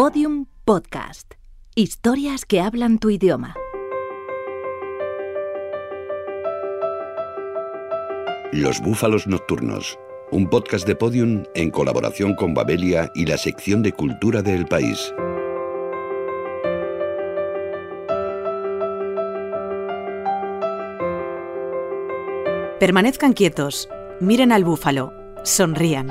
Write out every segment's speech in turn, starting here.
Podium Podcast. Historias que hablan tu idioma. Los Búfalos Nocturnos, un podcast de Podium en colaboración con Babelia y la sección de cultura del país. Permanezcan quietos, miren al búfalo, sonrían.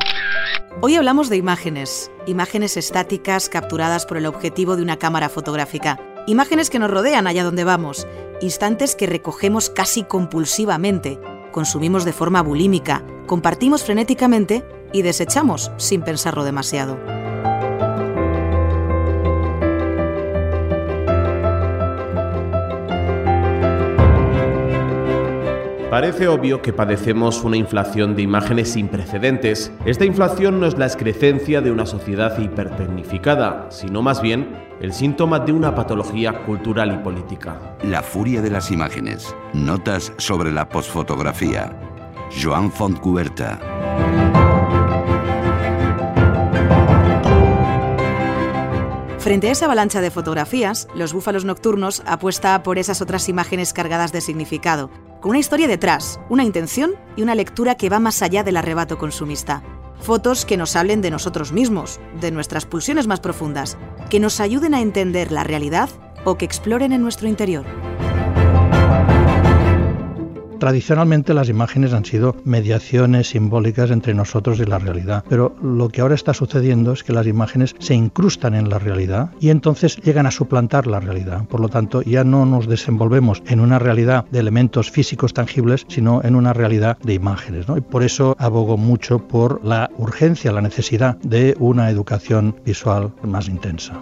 Hoy hablamos de imágenes, imágenes estáticas capturadas por el objetivo de una cámara fotográfica, imágenes que nos rodean allá donde vamos, instantes que recogemos casi compulsivamente, consumimos de forma bulímica, compartimos frenéticamente y desechamos sin pensarlo demasiado. Parece obvio que padecemos una inflación de imágenes sin precedentes. Esta inflación no es la excrecencia de una sociedad hipertecnificada, sino más bien el síntoma de una patología cultural y política. La furia de las imágenes. Notas sobre la posfotografía. Joan Fontcuberta. Frente a esa avalancha de fotografías, Los Búfalos Nocturnos apuesta por esas otras imágenes cargadas de significado, con una historia detrás, una intención y una lectura que va más allá del arrebato consumista. Fotos que nos hablen de nosotros mismos, de nuestras pulsiones más profundas, que nos ayuden a entender la realidad o que exploren en nuestro interior. Tradicionalmente las imágenes han sido mediaciones simbólicas entre nosotros y la realidad, pero lo que ahora está sucediendo es que las imágenes se incrustan en la realidad y entonces llegan a suplantar la realidad. Por lo tanto, ya no nos desenvolvemos en una realidad de elementos físicos tangibles, sino en una realidad de imágenes. Y por eso abogo mucho por la urgencia, la necesidad de una educación visual más intensa.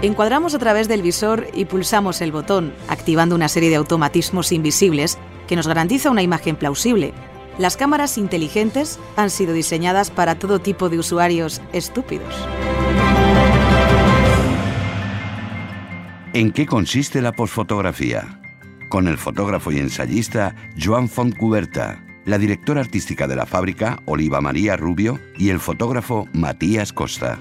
Encuadramos a través del visor y pulsamos el botón, activando una serie de automatismos invisibles que nos garantiza una imagen plausible. Las cámaras inteligentes han sido diseñadas para todo tipo de usuarios estúpidos. ¿En qué consiste la posfotografía? Con el fotógrafo y ensayista Joan Fontcuberta, la directora artística de la fábrica, Oliva María Rubio, y el fotógrafo Matías Costa.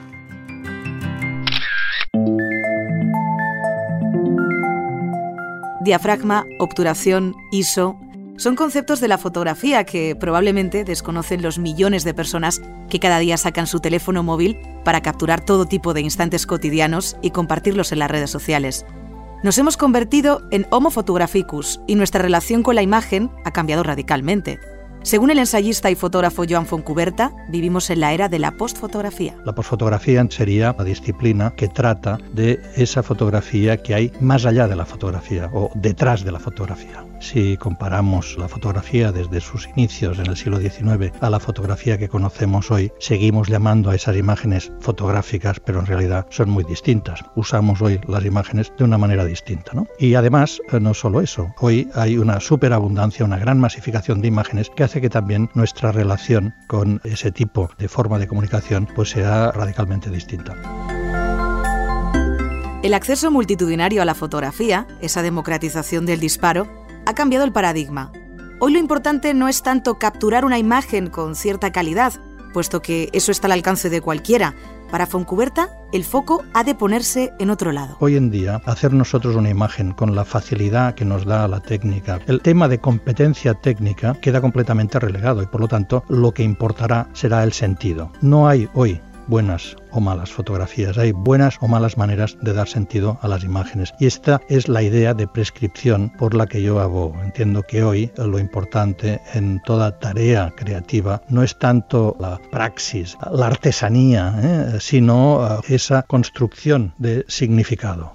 Diafragma, obturación, ISO, son conceptos de la fotografía que probablemente desconocen los millones de personas que cada día sacan su teléfono móvil para capturar todo tipo de instantes cotidianos y compartirlos en las redes sociales. Nos hemos convertido en Homo photographicus y nuestra relación con la imagen ha cambiado radicalmente. Según el ensayista y fotógrafo Joan Foncuberta, vivimos en la era de la postfotografía. La postfotografía sería la disciplina que trata de esa fotografía que hay más allá de la fotografía o detrás de la fotografía. Si comparamos la fotografía desde sus inicios en el siglo XIX a la fotografía que conocemos hoy, seguimos llamando a esas imágenes fotográficas, pero en realidad son muy distintas. Usamos hoy las imágenes de una manera distinta. ¿no? Y además, eh, no solo eso, hoy hay una superabundancia, una gran masificación de imágenes que hace que también nuestra relación con ese tipo de forma de comunicación pues sea radicalmente distinta. El acceso multitudinario a la fotografía, esa democratización del disparo, ha cambiado el paradigma. Hoy lo importante no es tanto capturar una imagen con cierta calidad, puesto que eso está al alcance de cualquiera. Para Foncuberta, el foco ha de ponerse en otro lado. Hoy en día, hacer nosotros una imagen con la facilidad que nos da la técnica, el tema de competencia técnica queda completamente relegado y por lo tanto lo que importará será el sentido. No hay hoy buenas o malas fotografías, hay buenas o malas maneras de dar sentido a las imágenes. Y esta es la idea de prescripción por la que yo abogo. Entiendo que hoy lo importante en toda tarea creativa no es tanto la praxis, la artesanía, ¿eh? sino uh, esa construcción de significado.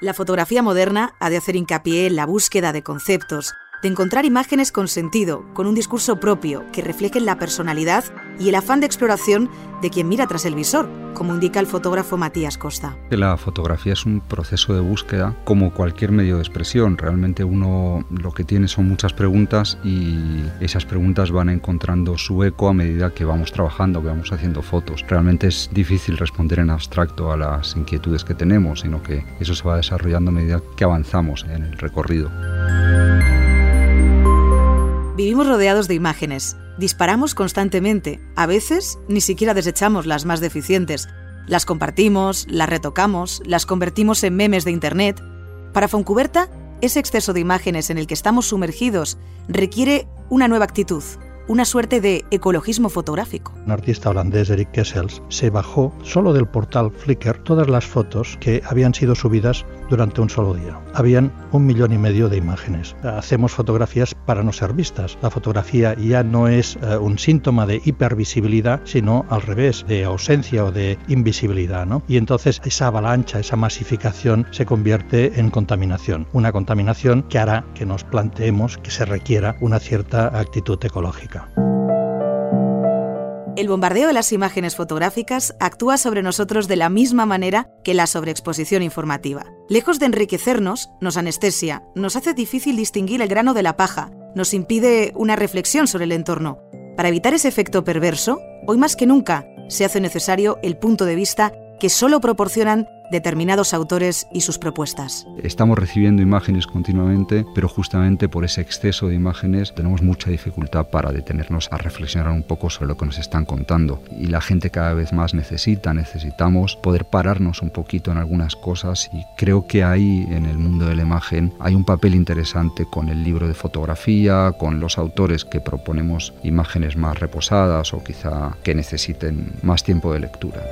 La fotografía moderna ha de hacer hincapié en la búsqueda de conceptos, de encontrar imágenes con sentido, con un discurso propio, que reflejen la personalidad y el afán de exploración de quien mira tras el visor, como indica el fotógrafo Matías Costa. La fotografía es un proceso de búsqueda como cualquier medio de expresión. Realmente uno lo que tiene son muchas preguntas y esas preguntas van encontrando su eco a medida que vamos trabajando, que vamos haciendo fotos. Realmente es difícil responder en abstracto a las inquietudes que tenemos, sino que eso se va desarrollando a medida que avanzamos en el recorrido. Vivimos rodeados de imágenes, disparamos constantemente, a veces ni siquiera desechamos las más deficientes, las compartimos, las retocamos, las convertimos en memes de Internet. Para Foncuberta, ese exceso de imágenes en el que estamos sumergidos requiere una nueva actitud, una suerte de ecologismo fotográfico. Un artista holandés, Eric Kessels, se bajó solo del portal Flickr todas las fotos que habían sido subidas durante un solo día. Habían un millón y medio de imágenes. Hacemos fotografías para no ser vistas. La fotografía ya no es uh, un síntoma de hipervisibilidad, sino al revés, de ausencia o de invisibilidad. ¿no? Y entonces esa avalancha, esa masificación se convierte en contaminación. Una contaminación que hará que nos planteemos que se requiera una cierta actitud ecológica. El bombardeo de las imágenes fotográficas actúa sobre nosotros de la misma manera que la sobreexposición informativa. Lejos de enriquecernos, nos anestesia, nos hace difícil distinguir el grano de la paja, nos impide una reflexión sobre el entorno. Para evitar ese efecto perverso, hoy más que nunca se hace necesario el punto de vista que solo proporcionan determinados autores y sus propuestas. Estamos recibiendo imágenes continuamente, pero justamente por ese exceso de imágenes tenemos mucha dificultad para detenernos a reflexionar un poco sobre lo que nos están contando. Y la gente cada vez más necesita, necesitamos poder pararnos un poquito en algunas cosas y creo que ahí en el mundo de la imagen hay un papel interesante con el libro de fotografía, con los autores que proponemos imágenes más reposadas o quizá que necesiten más tiempo de lectura.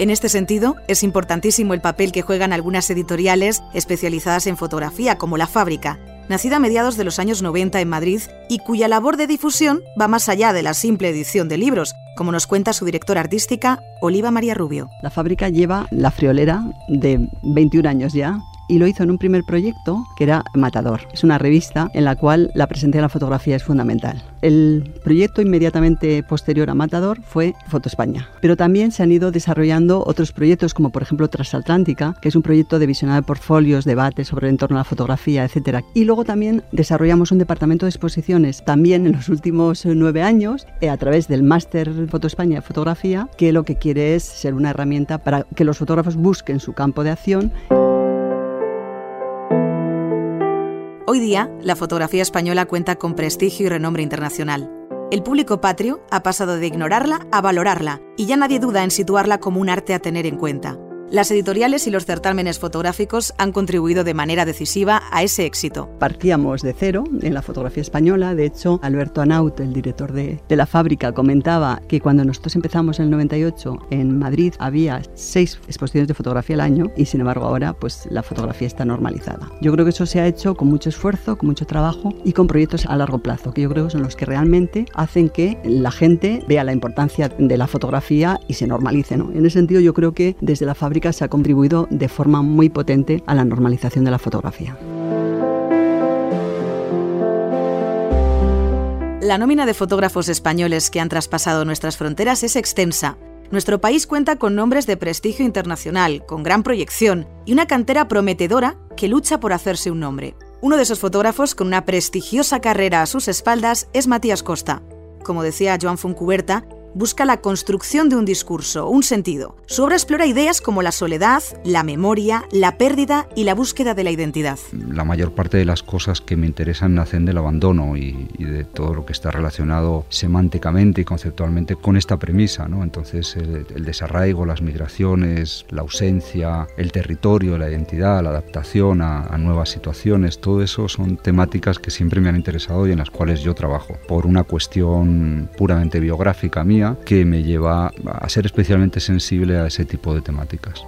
En este sentido, es importantísimo el papel que juegan algunas editoriales especializadas en fotografía, como La Fábrica, nacida a mediados de los años 90 en Madrid y cuya labor de difusión va más allá de la simple edición de libros, como nos cuenta su directora artística, Oliva María Rubio. La fábrica lleva la friolera de 21 años ya y lo hizo en un primer proyecto que era Matador. Es una revista en la cual la presencia de la fotografía es fundamental. El proyecto inmediatamente posterior a Matador fue Foto España, pero también se han ido desarrollando otros proyectos como por ejemplo Transatlántica, que es un proyecto de visionado de portfolios, debates sobre el entorno a la fotografía, etc. Y luego también desarrollamos un departamento de exposiciones también en los últimos nueve años eh, a través del máster Foto España de fotografía, que lo que quiere es ser una herramienta para que los fotógrafos busquen su campo de acción. Hoy día, la fotografía española cuenta con prestigio y renombre internacional. El público patrio ha pasado de ignorarla a valorarla y ya nadie duda en situarla como un arte a tener en cuenta. Las editoriales y los certámenes fotográficos han contribuido de manera decisiva a ese éxito. Partíamos de cero en la fotografía española. De hecho, Alberto Anaut, el director de, de, la fábrica, comentaba que cuando nosotros empezamos en el 98 en Madrid había seis exposiciones de fotografía al año y sin embargo ahora pues la fotografía está normalizada. Yo creo que eso se ha hecho con mucho esfuerzo, con mucho trabajo y con proyectos a largo plazo, que yo creo que son los que realmente hacen que la gente vea la importancia de la fotografía y se normalice. ¿no? En ese sentido yo creo que desde la fábrica se ha contribuido de forma muy potente a la normalización de la fotografía. La nómina de fotógrafos españoles que han traspasado nuestras fronteras es extensa. Nuestro país cuenta con nombres de prestigio internacional, con gran proyección y una cantera prometedora que lucha por hacerse un nombre. Uno de esos fotógrafos con una prestigiosa carrera a sus espaldas es Matías Costa. Como decía Joan Foncuberta, busca la construcción de un discurso, un sentido. Su obra explora ideas como la soledad, la memoria, la pérdida y la búsqueda de la identidad. La mayor parte de las cosas que me interesan nacen del abandono y, de todo lo que está relacionado semánticamente y conceptualmente con esta premisa. ¿no? Entonces el, desarraigo, las migraciones, la ausencia, el territorio, la identidad, la adaptación a, a nuevas situaciones, todo eso son temáticas que siempre me han interesado y en las cuales yo trabajo. Por una cuestión puramente biográfica que me lleva a ser especialmente sensible a ese tipo de temáticas.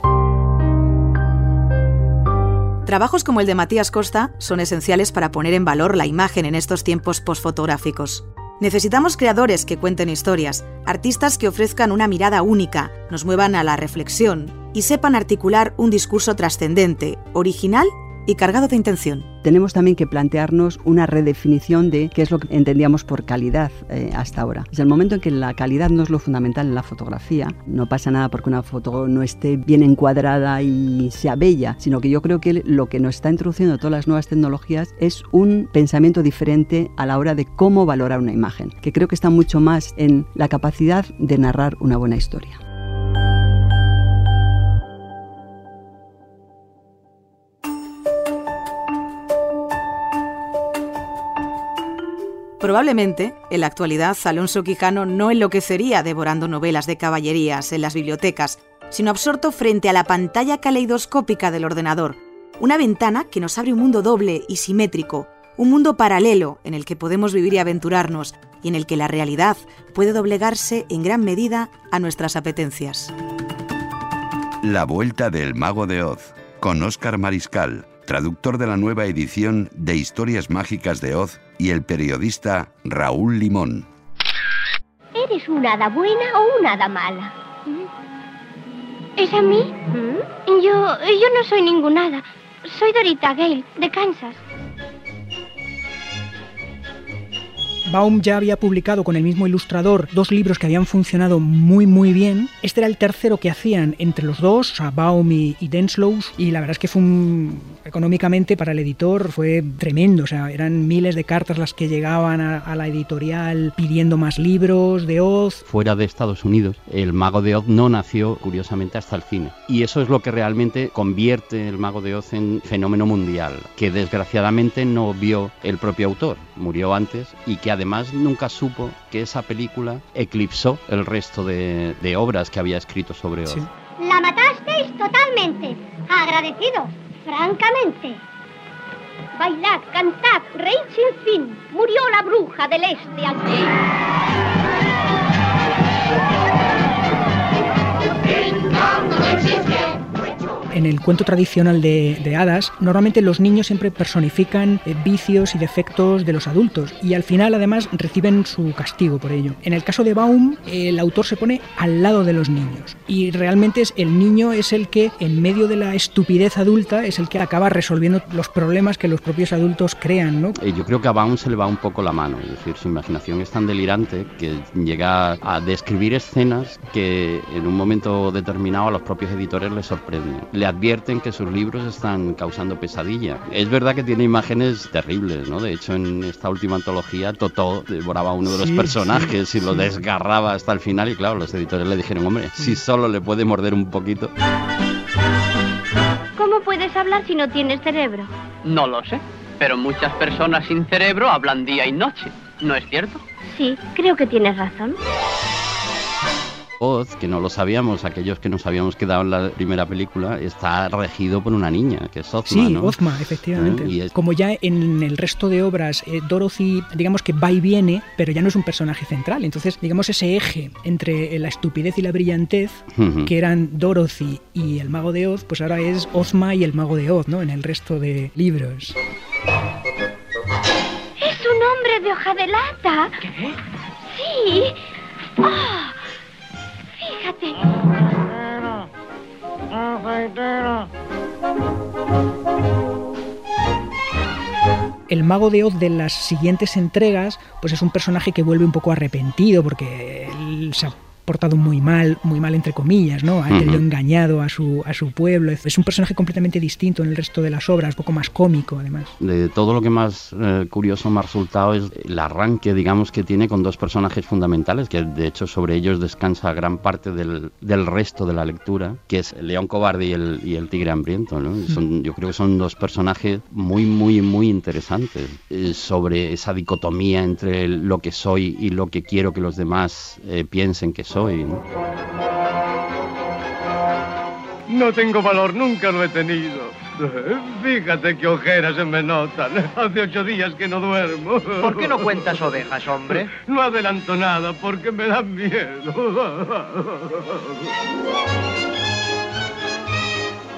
Trabajos como el de Matías Costa son esenciales para poner en valor la imagen en estos tiempos posfotográficos. Necesitamos creadores que cuenten historias, artistas que ofrezcan una mirada única, nos muevan a la reflexión y sepan articular un discurso trascendente, original y cargado de intención. Tenemos también que plantearnos una redefinición de qué es lo que entendíamos por calidad eh, hasta ahora. Desde el momento en que la calidad no es lo fundamental en la fotografía, no pasa nada porque una foto no esté bien encuadrada y sea bella, sino que yo creo que lo que nos está introduciendo todas las nuevas tecnologías es un pensamiento diferente a la hora de cómo valorar una imagen, que creo que está mucho más en la capacidad de narrar una buena historia. Probablemente, en la actualidad, Alonso Quijano no enloquecería devorando novelas de caballerías en las bibliotecas, sino absorto frente a la pantalla caleidoscópica del ordenador, una ventana que nos abre un mundo doble y simétrico, un mundo paralelo en el que podemos vivir y aventurarnos y en el que la realidad puede doblegarse en gran medida a nuestras apetencias. La Vuelta del Mago de Oz, con Óscar Mariscal, traductor de la nueva edición de Historias Mágicas de Oz, y el periodista Raúl Limón. ¿Eres una hada buena o una hada mala? ¿Es a mí? Yo, yo no soy ninguna hada. Soy Dorita Gale, de Kansas. Baum ya había publicado con el mismo ilustrador dos libros que habían funcionado muy muy bien. Este era el tercero que hacían entre los dos, o Baum y, y Denslows, y la verdad es que fue un, económicamente para el editor fue tremendo, o sea, eran miles de cartas las que llegaban a, a la editorial pidiendo más libros de Oz. Fuera de Estados Unidos, el Mago de Oz no nació curiosamente hasta el cine. Y eso es lo que realmente convierte el Mago de Oz en fenómeno mundial, que desgraciadamente no vio el propio autor, murió antes y que además nunca supo que esa película eclipsó el resto de, de obras que había escrito sobre Oz. Sí. La matasteis totalmente. Agradecido, francamente. Bailad, cantad, reíd sin fin. Murió la bruja del este. En el cuento tradicional de, hadas, normalmente los niños siempre personifican eh, vicios y defectos de los adultos y al final además reciben su castigo por ello. En el caso de Baum, el autor se pone al lado de los niños y realmente es el niño es el que en medio de la estupidez adulta es el que acaba resolviendo los problemas que los propios adultos crean, ¿no? Eh, Yo creo que a Baum se le va un poco la mano, es decir, su imaginación es tan delirante que llega a describir escenas que en un momento determinado a los propios editores les sorprenden. Le advierten que sus libros están causando pesadilla. Es verdad que tiene imágenes terribles, ¿no? De hecho, en esta última antología, Totó devoraba a uno de los Sí, personajes sí, y lo sí. desgarraba hasta el final y claro, los editores le dijeron, hombre, si solo le puede morder un poquito. ¿Cómo puedes hablar si no tienes cerebro? No lo sé, pero muchas personas sin cerebro hablan día y noche, ¿no es cierto? Sí, creo que tienes razón. Oz, que no lo sabíamos, aquellos que nos habíamos quedado en la primera película, está regido por una niña, que es Ozma, Sí, ¿no? Ozma, efectivamente. ¿Eh? Y es- Como ya en el resto de obras, eh, Dorothy, digamos que va y viene, pero ya no es un personaje central. Entonces, digamos, ese eje entre la estupidez y la brillantez, que eran Dorothy y el Mago de Oz, pues ahora es Ozma y el Mago de Oz, ¿no? En el resto de libros. ¿Es un hombre de hoja de lata? ¿Qué? Sí. Ah, El Mago de Oz de las siguientes entregas, pues es un personaje que vuelve un poco arrepentido porque él se portado muy mal, muy mal entre comillas, ¿no? Ha tenido engañado a su, a su pueblo. Es un personaje completamente distinto en el resto de las obras, un poco más cómico además. De todo lo que más eh, curioso me ha resultado es el arranque, digamos, que tiene con dos personajes fundamentales, que de hecho sobre ellos descansa gran parte del, del resto de la lectura, que es el león cobarde y el, y el tigre hambriento. ¿no? Son, yo creo que son dos personajes muy, muy, muy interesantes eh, sobre esa dicotomía entre lo que soy y lo que quiero que los demás eh, piensen que soy. ¿No? No tengo valor, nunca lo he tenido. Fíjate qué ojeras se me notan. Hace ocho días que no duermo. ¿Por qué no cuentas ovejas, hombre? No adelanto nada porque me dan miedo.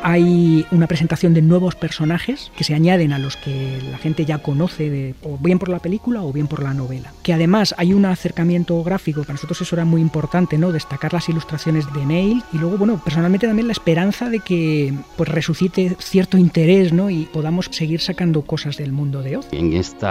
Hay una presentación de nuevos personajes que se añaden a los que la gente ya conoce, de, o bien por la película o bien por la novela. Que además hay un acercamiento gráfico, para nosotros eso era muy importante, ¿no? Destacar las ilustraciones de Neil y luego, bueno, personalmente también la esperanza de que pues resucite cierto interés, ¿no? Y podamos seguir sacando cosas del mundo de Oz. En este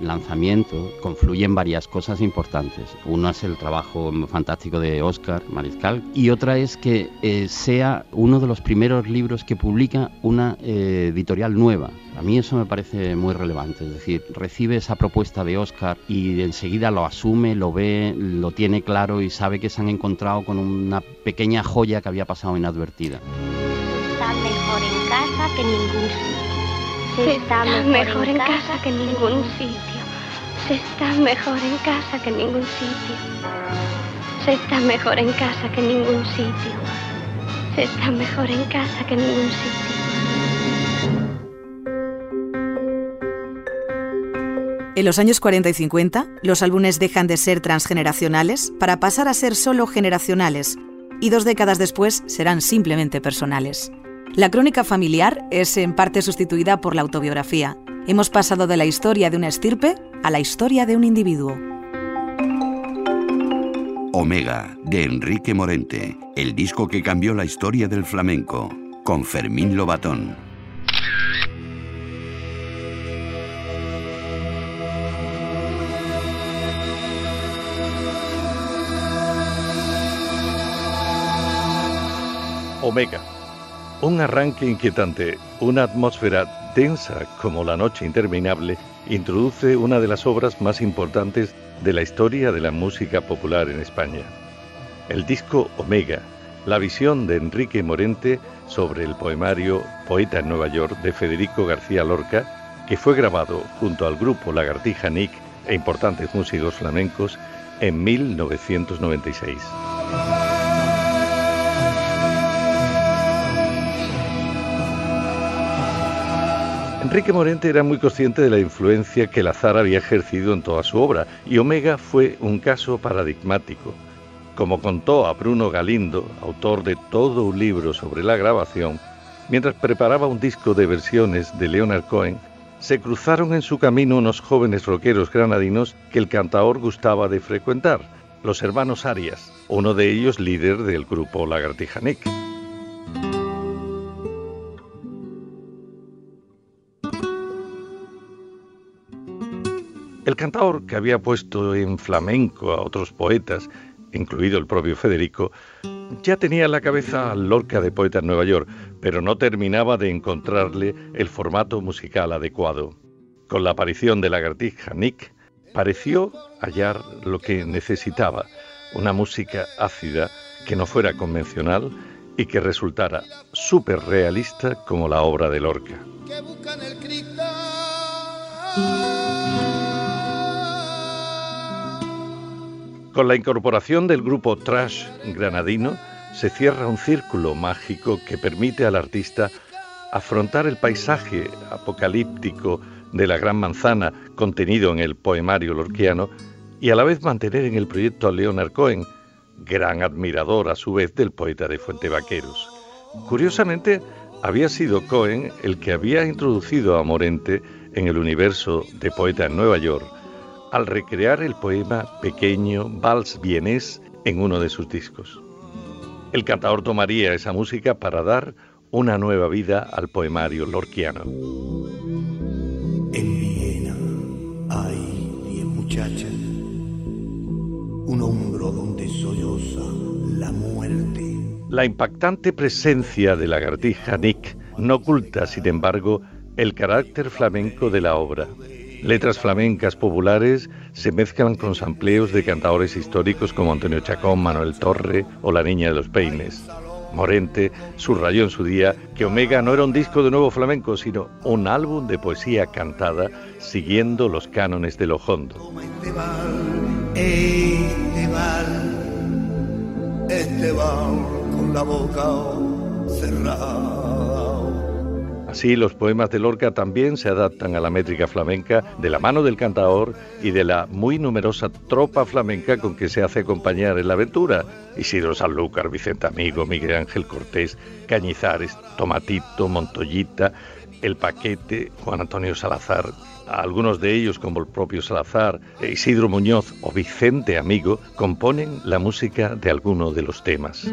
lanzamiento confluyen varias cosas importantes. Uno es el trabajo fantástico de Oscar Mariscal y otra es que eh, sea uno de los primeros libros que publica una eh, editorial nueva. A mí eso me parece muy relevante, es decir, recibe esa propuesta de Oscar y enseguida lo asume, lo ve, lo tiene claro y sabe que se han encontrado con una pequeña joya que había pasado inadvertida. Está mejor en casa que en ningún sitio. Se está mejor, en casa que en ningún sitio. Se está mejor en casa que en ningún sitio. Se está mejor en casa que en ningún sitio. Está mejor en casa que en ningún sitio. En los años 40 y 50, los álbumes dejan de ser transgeneracionales para pasar a ser solo generacionales, y dos décadas después serán simplemente personales. La crónica familiar es en parte sustituida por la autobiografía. Hemos pasado de la historia de una estirpe a la historia de un individuo. Omega, de Enrique Morente, el disco que cambió la historia del flamenco, con Fermín Lobatón. Omega. Un arranque inquietante, una atmósfera densa como la noche interminable, introduce una de las obras más importantes de la historia de la música popular en España. El disco Omega, la visión de Enrique Morente sobre el poemario Poeta en Nueva York de Federico García Lorca, que fue grabado junto al grupo Lagartija Nick e importantes músicos flamencos en 1996. Enrique Morente era muy consciente de la influencia que Lazar había ejercido en toda su obra y Omega fue un caso paradigmático. Como contó a Bruno Galindo, autor de todo un libro sobre la grabación, mientras preparaba un disco de versiones de Leonard Cohen, se cruzaron en su camino unos jóvenes rockeros granadinos que el cantador gustaba de frecuentar, los hermanos Arias, uno de ellos líder del grupo Lagartija El cantador, que había puesto en flamenco a otros poetas, incluido el propio Federico, ya tenía en la cabeza Lorca de Poeta en Nueva York, pero no terminaba de encontrarle el formato musical adecuado. Con la aparición de Lagartija Nick, pareció hallar lo que necesitaba, una música ácida que no fuera convencional y que resultara súper realista como la obra de Lorca. Con la incorporación del grupo Trash granadino, se cierra un círculo mágico que permite al artista afrontar el paisaje apocalíptico de la Gran Manzana contenido en el poemario lorquiano y a la vez mantener en el proyecto a Leonard Cohen, gran admirador a su vez del poeta de Fuente Vaqueros. Curiosamente, había sido Cohen el que había introducido a Morente en el universo de Poeta en Nueva York al recrear el poema pequeño Vals Vienés en uno de sus discos. El cantador tomaría esa música para dar una nueva vida al poemario lorquiano. En Viena hay diez muchachas, un hombro donde solloza la muerte. La impactante presencia de la lagartija Nick no oculta, sin embargo, el carácter flamenco de la obra. Letras flamencas populares se mezclan con sampleos de cantadores históricos como Antonio Chacón, Manuel Torre o La Niña de los Peines. Morente subrayó en su día que Omega no era un disco de nuevo flamenco, sino un álbum de poesía cantada siguiendo los cánones de lo hondo. Este con la boca cerrada. Así, los poemas de Lorca también se adaptan a la métrica flamenca de la mano del cantador y de la muy numerosa tropa flamenca con que se hace acompañar en la aventura. Isidro Sanlúcar, Vicente Amigo, Miguel Ángel Cortés, Cañizares, Tomatito, Montoyita, El Paquete, Juan Antonio Salazar, algunos de ellos, como el propio Salazar, Isidro Muñoz o Vicente Amigo, componen la música de alguno de los temas.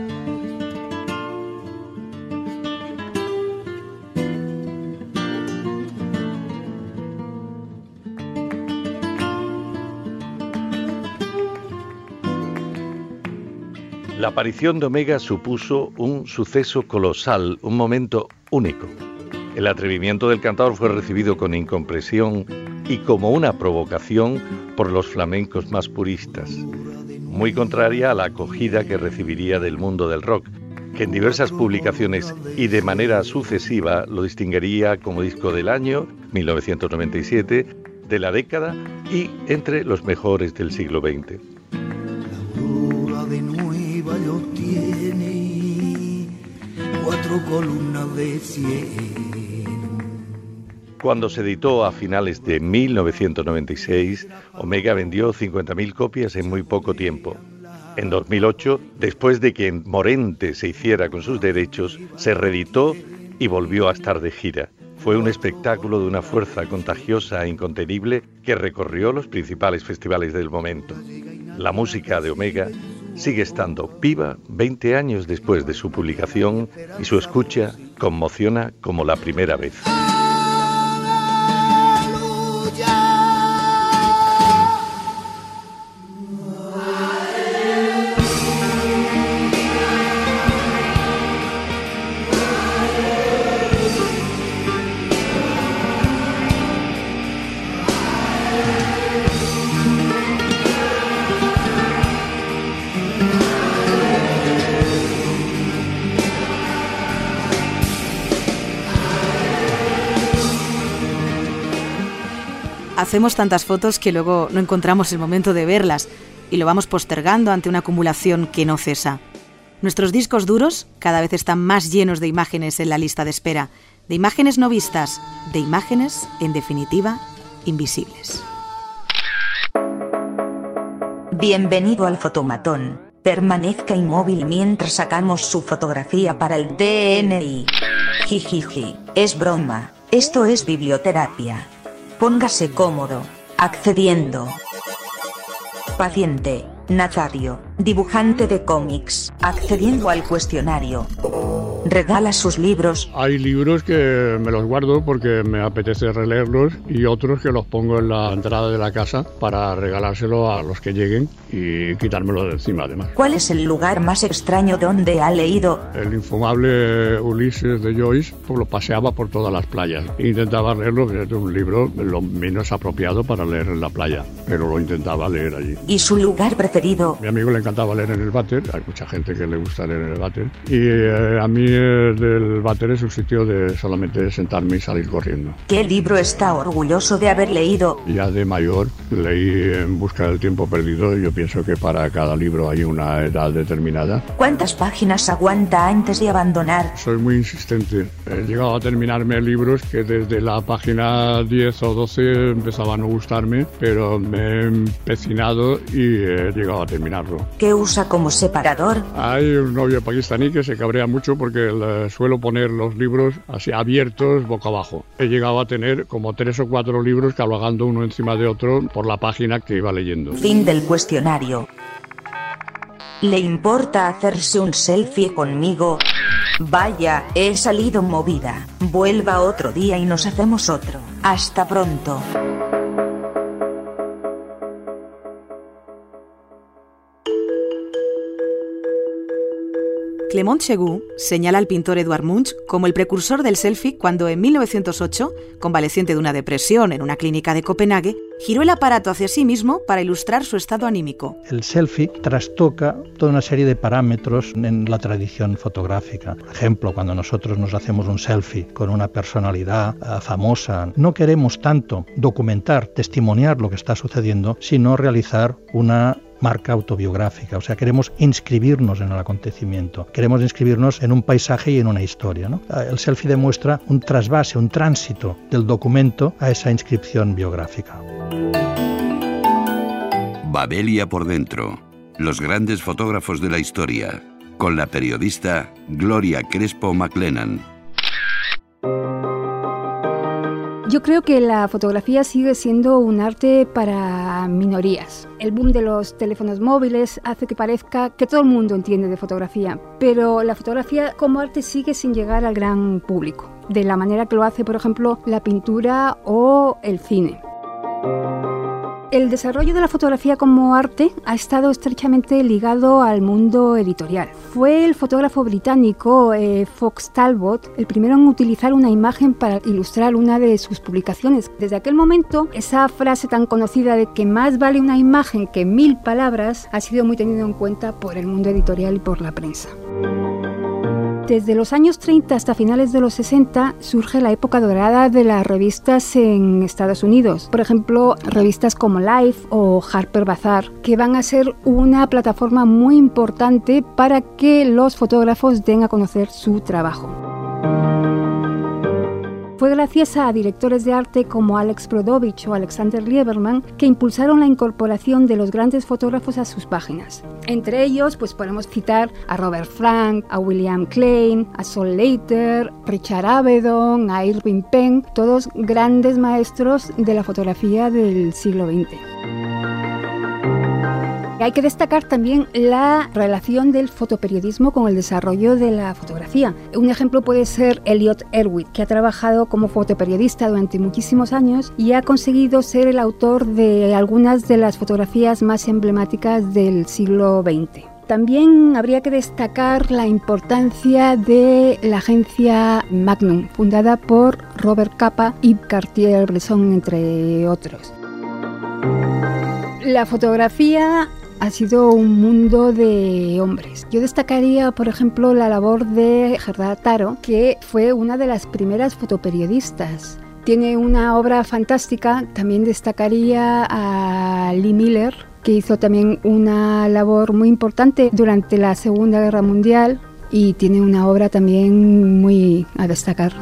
La aparición de Omega supuso un suceso colosal, un momento único. El atrevimiento del cantador fue recibido con incompresión y como una provocación por los flamencos más puristas, muy contraria a la acogida que recibiría del mundo del rock, que en diversas publicaciones y de manera sucesiva lo distinguiría como disco del año 1997 de la década y entre los mejores del siglo XX. Cuatro de Cuando se editó a finales de 1996, Omega vendió 50.000 copias en muy poco tiempo. En 2008, después de que Morente se hiciera con sus derechos, se reeditó y volvió a estar de gira. Fue un espectáculo de una fuerza contagiosa e incontenible que recorrió los principales festivales del momento. La música de Omega sigue estando viva 20 años después de su publicación y su escucha conmociona como la primera vez. Hacemos tantas fotos que luego no encontramos el momento de verlas y lo vamos postergando ante una acumulación que no cesa. Nuestros discos duros cada vez están más llenos de imágenes en la lista de espera, de imágenes no vistas, de imágenes, en definitiva, invisibles. Bienvenido al fotomatón. Permanezca inmóvil mientras sacamos su fotografía para el DNI. Jijiji, es broma, esto es biblioterapia. Póngase cómodo. Accediendo. Paciente. Nazario, dibujante de cómics, accediendo al cuestionario. Regala sus libros. Hay libros que me los guardo porque me apetece releerlos y otros que los pongo en la entrada de la casa para regalárselo a los que lleguen y quitármelo de encima además. ¿Cuál es el lugar más extraño donde ha leído? El infumable Ulises de Joyce pues lo paseaba por todas las playas. Intentaba leerlo, que es un libro lo menos apropiado para leer en la playa, pero lo intentaba leer allí. ¿Y su lugar preferido? Mi amigo le encantaba leer en el váter, hay mucha gente que le gusta leer en el váter. Y eh, a mí el váter es un sitio de solamente sentarme y salir corriendo. ¿Qué libro está orgulloso de haber leído? Ya de mayor leí En busca del tiempo perdido yo pienso que para cada libro hay una edad determinada. ¿Cuántas páginas aguanta antes de abandonar? Soy muy insistente. He llegado a terminarme libros que desde la página 10 o 12 empezaban a no gustarme, pero me he empecinado y he llegado a terminarlo. ¿Qué usa como separador? Hay un novio pakistaní que se cabrea mucho porque le suelo poner los libros así abiertos boca abajo. He llegado a tener como tres o cuatro libros cabalgando uno encima de otro por la página que iba leyendo. Fin del cuestionario. ¿Le importa hacerse un selfie conmigo? Vaya, he salido movida. Vuelva otro día y nos hacemos otro. Hasta pronto. Clement Chegou señala al pintor Edouard Munch como el precursor del selfie cuando en 1908, convaleciente de una depresión en una clínica de Copenhague, giró el aparato hacia sí mismo para ilustrar su estado anímico. El selfie trastoca toda una serie de parámetros en la tradición fotográfica. Por ejemplo, cuando nosotros nos hacemos un selfie con una personalidad eh, famosa, no queremos tanto documentar, testimoniar lo que está sucediendo, sino realizar una marca autobiográfica, o sea, queremos inscribirnos en el acontecimiento, queremos inscribirnos en un paisaje y en una historia. Ah, el selfie demuestra un trasvase, un tránsito del documento a esa inscripción biográfica. Babelia por dentro, los grandes fotógrafos de la historia, con la periodista Gloria Crespo McLennan. Yo creo que la fotografía sigue siendo un arte para minorías. El boom de los teléfonos móviles hace que parezca que todo el mundo entiende de fotografía, pero la fotografía como arte sigue sin llegar al gran público, de la manera que lo hace, por ejemplo, la pintura o el cine. El desarrollo de la fotografía como arte ha estado estrechamente ligado al mundo editorial. Fue el fotógrafo británico eh, Fox Talbot el primero en utilizar una imagen para ilustrar una de sus publicaciones. Desde aquel momento, esa frase tan conocida de que más vale una imagen que mil palabras ha sido muy tenida en cuenta por el mundo editorial y por la prensa. Desde los años 30 hasta finales de los 60 surge la época dorada de las revistas en Estados Unidos. Por ejemplo, revistas como Life o Harper Bazaar, que van a ser una plataforma muy importante para que los fotógrafos den a conocer su trabajo. Fue gracias a directores de arte como Alex Brodovich o Alexander Lieberman que impulsaron la incorporación de los grandes fotógrafos a sus páginas. Entre ellos, pues podemos citar a Robert Frank, a William Klein, a Sol Leiter, Richard Avedon, a Irving Penn, todos grandes maestros de la fotografía del siglo XX. Hay que destacar también la relación del fotoperiodismo con el desarrollo de la fotografía. Un ejemplo puede ser Elliot Erwitt, que ha trabajado como fotoperiodista durante muchísimos años y ha conseguido ser el autor de algunas de las fotografías más emblemáticas del siglo XX. También habría que destacar la importancia de la agencia Magnum, fundada por Robert Capa y Cartier-Bresson, entre otros. La fotografía ha sido un mundo de hombres. Yo destacaría, por ejemplo, la labor de Gerda Taro, que fue una de las primeras fotoperiodistas. Tiene una obra fantástica. También destacaría a Lee Miller, que hizo también una labor muy importante durante la Segunda Guerra Mundial y tiene una obra también muy a destacar.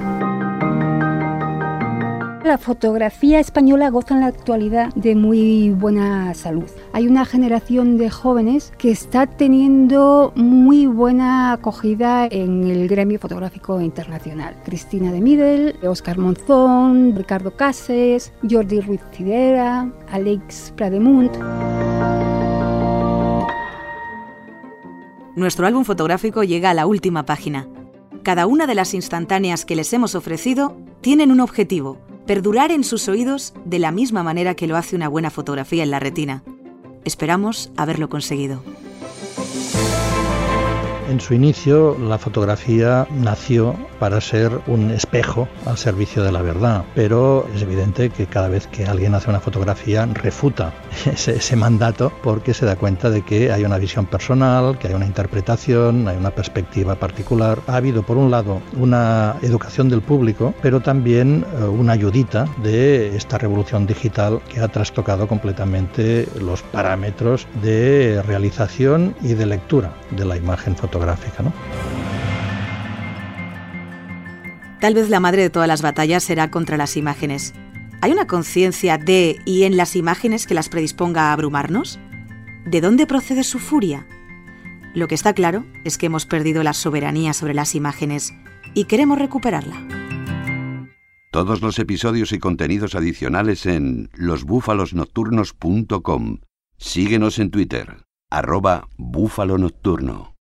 La fotografía española goza en la actualidad de muy buena salud. Hay una generación de jóvenes que está teniendo muy buena acogida en el gremio fotográfico internacional. Cristina de Midel, Oscar Monzón, Ricardo Cases, Jordi Ruiz Cidera, Alex Prademunt. Nuestro álbum fotográfico llega a la última página. Cada una de las instantáneas que les hemos ofrecido tienen un objetivo perdurar en sus oídos de la misma manera que lo hace una buena fotografía en la retina. Esperamos haberlo conseguido. En su inicio, la fotografía nació para ser un espejo al servicio de la verdad, pero es evidente que cada vez que alguien hace una fotografía refuta ese, mandato porque se da cuenta de que hay una visión personal, que hay una interpretación, hay una perspectiva particular. Ha habido, por un lado, una educación del público, pero también eh, una ayudita de esta revolución digital que ha trastocado completamente los parámetros de realización y de lectura de la imagen fotográfica. Tal vez la madre de todas las batallas será contra las imágenes. ¿Hay una conciencia de y en las imágenes que las predisponga a abrumarnos? ¿De dónde procede su furia? Lo que está claro es que hemos perdido la soberanía sobre las imágenes y queremos recuperarla. Todos los episodios y contenidos adicionales en losbúfalosnocturnos.com. Síguenos en Twitter, arroba búfalo nocturno.